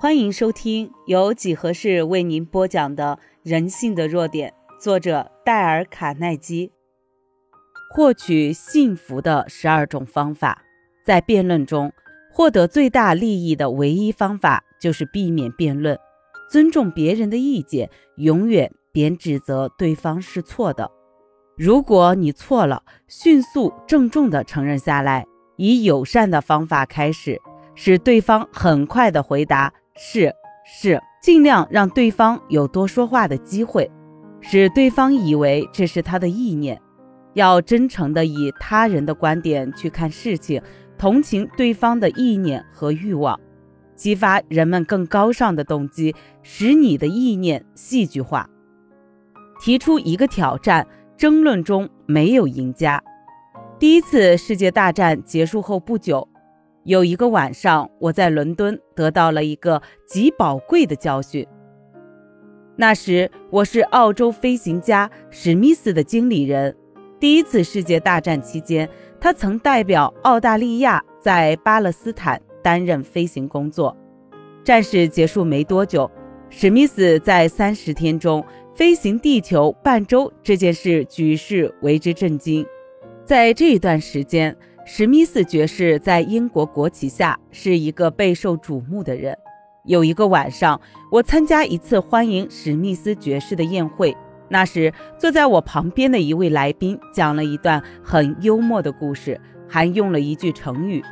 欢迎收听由几何式为您播讲的《人性的弱点》，作者戴尔·卡耐基。获取幸福的十二种方法，在辩论中获得最大利益的唯一方法就是避免辩论，尊重别人的意见，永远别指责对方是错的。如果你错了，迅速郑重地承认下来，以友善的方法开始，使对方很快地回答。是是，尽量让对方有多说话的机会，使对方以为这是他的意念。要真诚地以他人的观点去看事情，同情对方的意念和欲望，激发人们更高尚的动机，使你的意念戏剧化。提出一个挑战，争论中没有赢家。第一次世界大战结束后不久。有一个晚上，我在伦敦得到了一个极宝贵的教训。那时我是澳洲飞行家史密斯的经理人。第一次世界大战期间，他曾代表澳大利亚在巴勒斯坦担任飞行工作。战事结束没多久，史密斯在三十天中飞行地球半周这件事举世为之震惊。在这一段时间。史密斯爵士在英国国旗下是一个备受瞩目的人。有一个晚上，我参加一次欢迎史密斯爵士的宴会。那时，坐在我旁边的一位来宾讲了一段很幽默的故事，还用了一句成语。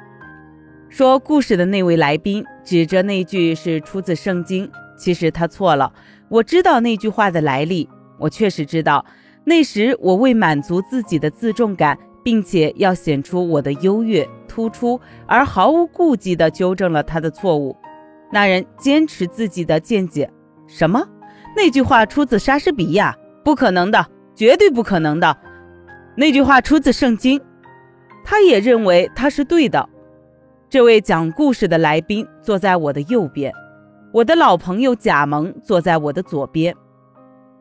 说故事的那位来宾指着那句是出自圣经，其实他错了。我知道那句话的来历，我确实知道。那时，我为满足自己的自重感。并且要显出我的优越突出，而毫无顾忌地纠正了他的错误。那人坚持自己的见解，什么？那句话出自莎士比亚？不可能的，绝对不可能的。那句话出自圣经，他也认为他是对的。这位讲故事的来宾坐在我的右边，我的老朋友贾蒙坐在我的左边。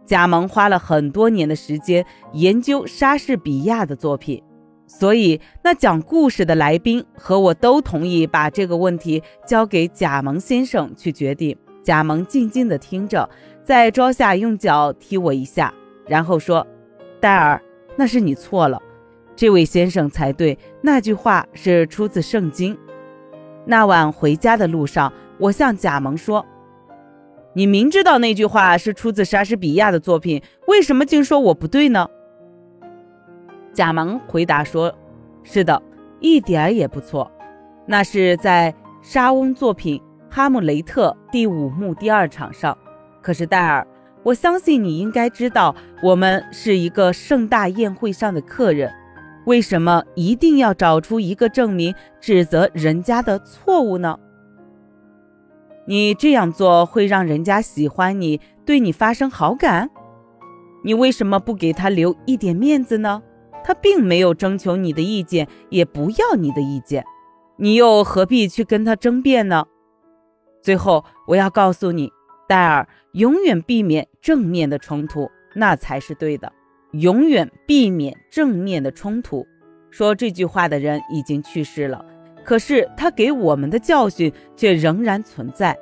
贾蒙花了很多年的时间研究莎士比亚的作品。所以，那讲故事的来宾和我都同意把这个问题交给贾蒙先生去决定。贾蒙静静地听着，在桌下用脚踢我一下，然后说：“戴尔，那是你错了，这位先生才对。那句话是出自圣经。”那晚回家的路上，我向贾蒙说：“你明知道那句话是出自莎士比亚的作品，为什么竟说我不对呢？”贾蒙回答说：“是的，一点儿也不错。那是在莎翁作品《哈姆雷特》第五幕第二场上。可是戴尔，我相信你应该知道，我们是一个盛大宴会上的客人，为什么一定要找出一个证明指责人家的错误呢？你这样做会让人家喜欢你，对你发生好感。你为什么不给他留一点面子呢？”他并没有征求你的意见，也不要你的意见，你又何必去跟他争辩呢？最后，我要告诉你，戴尔，永远避免正面的冲突，那才是对的。永远避免正面的冲突。说这句话的人已经去世了，可是他给我们的教训却仍然存在。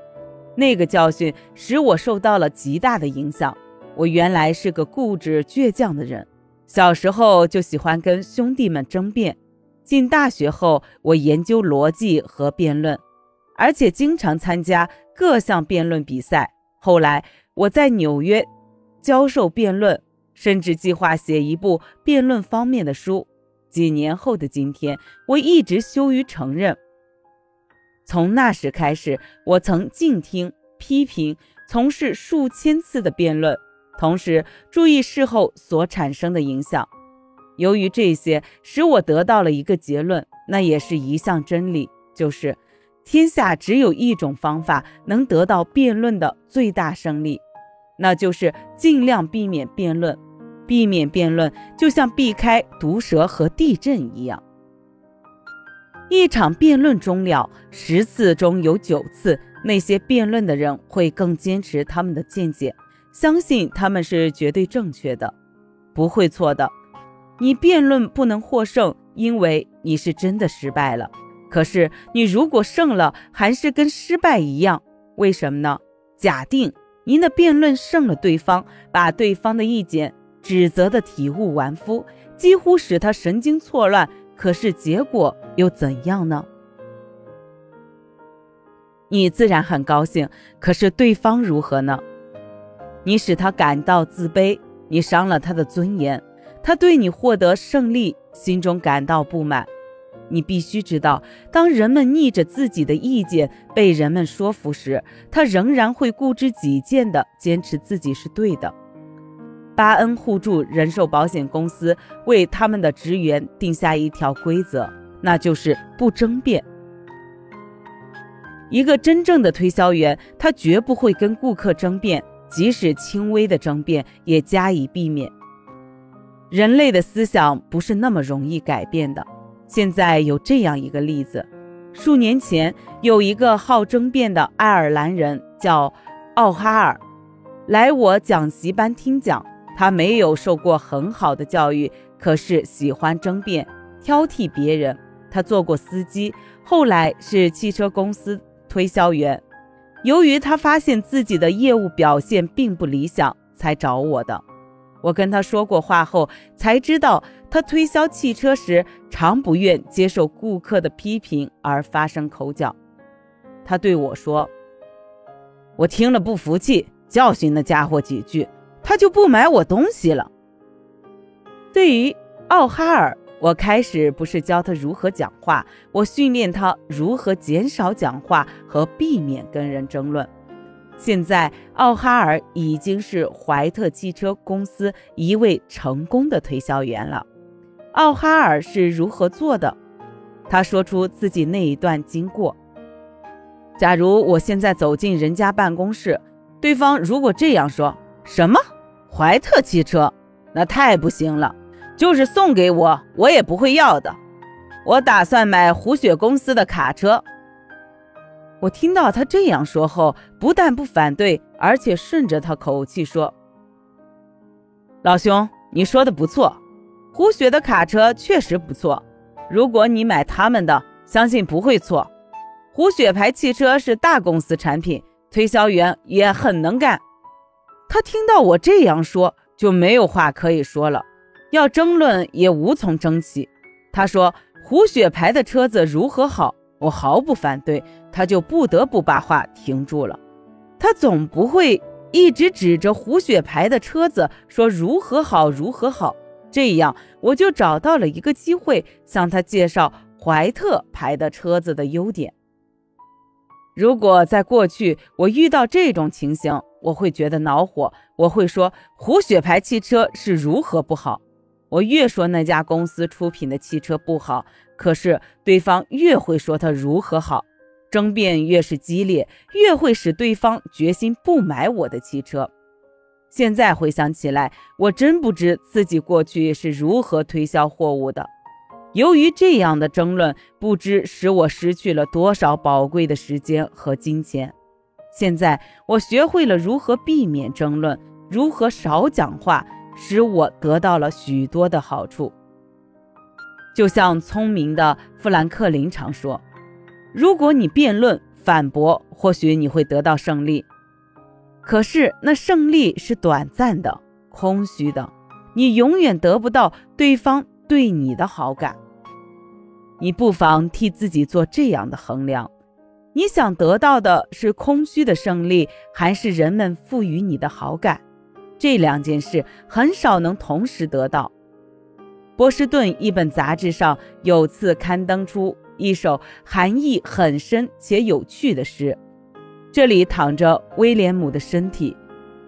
那个教训使我受到了极大的影响。我原来是个固执倔强的人。小时候就喜欢跟兄弟们争辩，进大学后我研究逻辑和辩论，而且经常参加各项辩论比赛。后来我在纽约教授辩论，甚至计划写一部辩论方面的书。几年后的今天，我一直羞于承认。从那时开始，我曾静听、批评、从事数千次的辩论。同时注意事后所产生的影响。由于这些，使我得到了一个结论，那也是一项真理，就是天下只有一种方法能得到辩论的最大胜利，那就是尽量避免辩论。避免辩论，就像避开毒蛇和地震一样。一场辩论终了，十次中有九次，那些辩论的人会更坚持他们的见解。相信他们是绝对正确的，不会错的。你辩论不能获胜，因为你是真的失败了。可是你如果胜了，还是跟失败一样，为什么呢？假定您的辩论胜了对方，把对方的意见指责的体无完肤，几乎使他神经错乱，可是结果又怎样呢？你自然很高兴，可是对方如何呢？你使他感到自卑，你伤了他的尊严，他对你获得胜利心中感到不满。你必须知道，当人们逆着自己的意见被人们说服时，他仍然会固执己见地坚持自己是对的。巴恩互助人寿保险公司为他们的职员定下一条规则，那就是不争辩。一个真正的推销员，他绝不会跟顾客争辩，即使轻微的争辩也加以避免。人类的思想不是那么容易改变的。现在有这样一个例子：数年前，有一个好争辩的爱尔兰人叫奥哈尔，来我讲习班听讲。他没有受过很好的教育，可是喜欢争辩，挑剔别人。他做过司机，后来是汽车公司。推销员，由于他发现自己的业务表现并不理想，才找我的。我跟他说过话后，才知道他推销汽车时常不愿接受顾客的批评而发生口角。他对我说：“我听了不服气，教训那家伙几句，他就不买我东西了。”对于奥哈尔。我开始不是教他如何讲话，我训练他如何减少讲话和避免跟人争论。现在，奥哈尔已经是怀特汽车公司一位成功的推销员了。奥哈尔是如何做的？他说出自己那一段经过。假如我现在走进人家办公室，对方如果这样说：“什么？怀特汽车？那太不行了。”就是送给我，我也不会要的。我打算买胡雪公司的卡车。我听到他这样说后，不但不反对，而且顺着他口气说：“老兄，你说的不错，胡雪的卡车确实不错。如果你买他们的，相信不会错。胡雪牌汽车是大公司产品，推销员也很能干。”他听到我这样说，就没有话可以说了。要争论也无从争起。他说：“胡雪牌的车子如何好？”我毫不反对，他就不得不把话停住了。他总不会一直指着胡雪牌的车子说如何好，如何好。这样我就找到了一个机会向他介绍怀特牌的车子的优点。如果在过去我遇到这种情形，我会觉得恼火，我会说胡雪牌汽车是如何不好。我越说那家公司出品的汽车不好，可是对方越会说它如何好，争辩越是激烈，越会使对方决心不买我的汽车。现在回想起来，我真不知自己过去是如何推销货物的。由于这样的争论，不知使我失去了多少宝贵的时间和金钱。现在我学会了如何避免争论，如何少讲话。使我得到了许多的好处，就像聪明的富兰克林常说：“如果你辩论反驳，或许你会得到胜利，可是那胜利是短暂的、空虚的，你永远得不到对方对你的好感。你不妨替自己做这样的衡量：你想得到的是空虚的胜利，还是人们赋予你的好感？”这两件事很少能同时得到。波士顿一本杂志上有次刊登出一首含义很深且有趣的诗。这里躺着威廉姆的身体，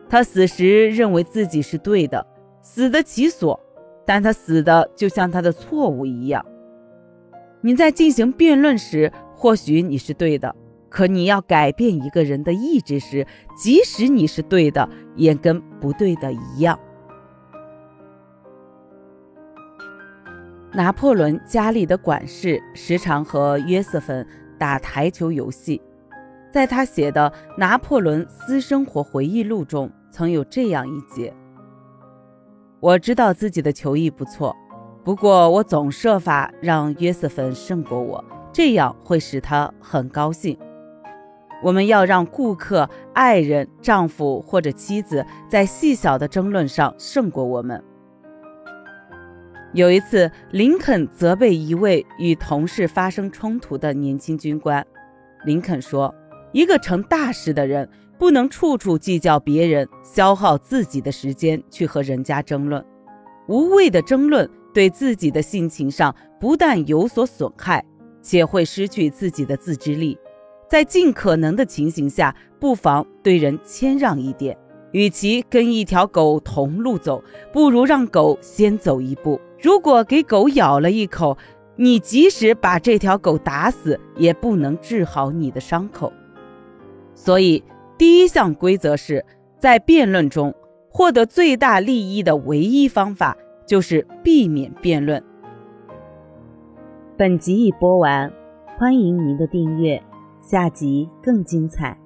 他死时认为自己是对的，死得其所，但他死的就像他的错误一样。你在进行辩论时，或许你是对的。可你要改变一个人的意志时，即使你是对的，也跟不对的一样。拿破仑家里的管事时常和约瑟芬打台球游戏，在他写的《拿破仑私生活回忆录》中，曾有这样一节：我知道自己的球艺不错，不过我总设法让约瑟芬胜过我，这样会使他很高兴。我们要让顾客、爱人、丈夫或者妻子在细小的争论上胜过我们。有一次，林肯责备一位与同事发生冲突的年轻军官。林肯说：“一个成大事的人不能处处计较别人，消耗自己的时间去和人家争论。无谓的争论对自己的性情上不但有所损害，且会失去自己的自制力。”在尽可能的情形下，不妨对人谦让一点。与其跟一条狗同路走，不如让狗先走一步。如果给狗咬了一口，你即使把这条狗打死，也不能治好你的伤口。所以，第一项规则是在辩论中获得最大利益的唯一方法就是避免辩论。本集已播完，欢迎您的订阅。下集更精彩。